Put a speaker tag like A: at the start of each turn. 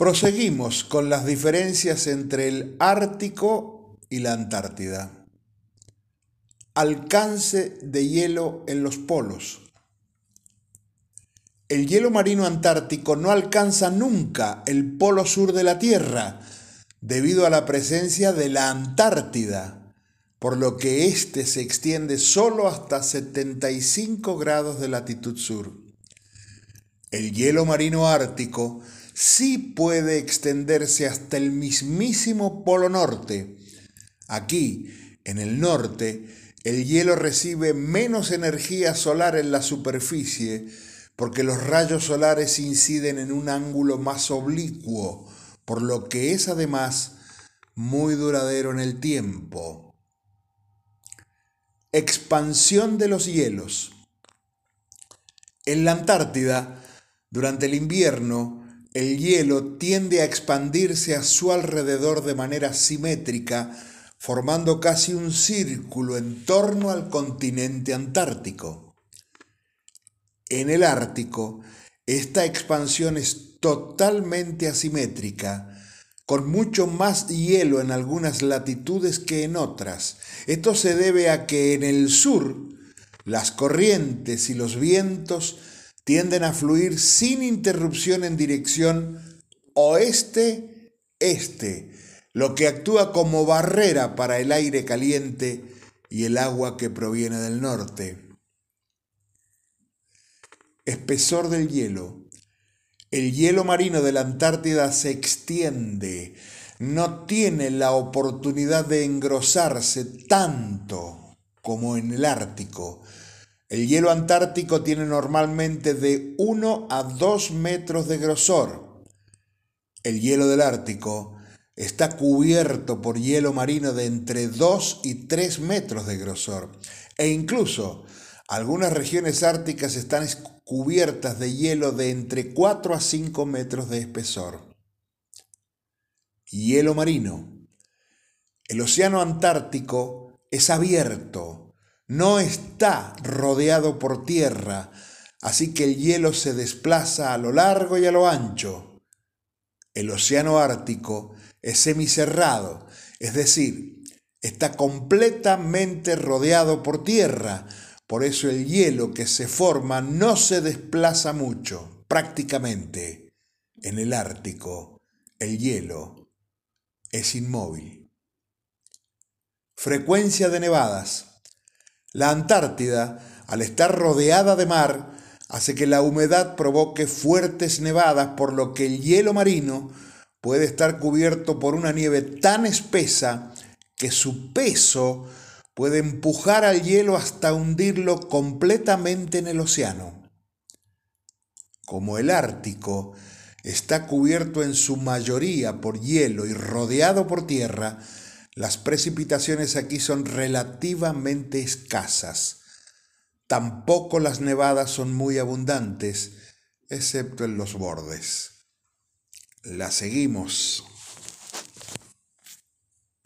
A: Proseguimos con las diferencias entre el Ártico y la Antártida. Alcance de hielo en los polos. El hielo marino antártico no alcanza nunca el polo sur de la Tierra debido a la presencia de la Antártida, por lo que éste se extiende solo hasta 75 grados de latitud sur. El hielo marino ártico sí puede extenderse hasta el mismísimo Polo Norte. Aquí, en el norte, el hielo recibe menos energía solar en la superficie porque los rayos solares inciden en un ángulo más oblicuo, por lo que es además muy duradero en el tiempo. Expansión de los hielos. En la Antártida, durante el invierno, el hielo tiende a expandirse a su alrededor de manera simétrica, formando casi un círculo en torno al continente antártico. En el Ártico, esta expansión es totalmente asimétrica, con mucho más hielo en algunas latitudes que en otras. Esto se debe a que en el sur las corrientes y los vientos tienden a fluir sin interrupción en dirección oeste-este, lo que actúa como barrera para el aire caliente y el agua que proviene del norte. Espesor del hielo. El hielo marino de la Antártida se extiende, no tiene la oportunidad de engrosarse tanto como en el Ártico, el hielo antártico tiene normalmente de 1 a 2 metros de grosor. El hielo del Ártico está cubierto por hielo marino de entre 2 y 3 metros de grosor. E incluso algunas regiones árticas están cubiertas de hielo de entre 4 a 5 metros de espesor. Hielo marino. El océano Antártico es abierto no está rodeado por tierra, así que el hielo se desplaza a lo largo y a lo ancho. El océano Ártico es semicerrado, es decir, está completamente rodeado por tierra, por eso el hielo que se forma no se desplaza mucho, prácticamente. En el Ártico, el hielo es inmóvil. Frecuencia de nevadas. La Antártida, al estar rodeada de mar, hace que la humedad provoque fuertes nevadas, por lo que el hielo marino puede estar cubierto por una nieve tan espesa que su peso puede empujar al hielo hasta hundirlo completamente en el océano. Como el Ártico está cubierto en su mayoría por hielo y rodeado por tierra, las precipitaciones aquí son relativamente escasas. Tampoco las nevadas son muy abundantes, excepto en los bordes. La seguimos.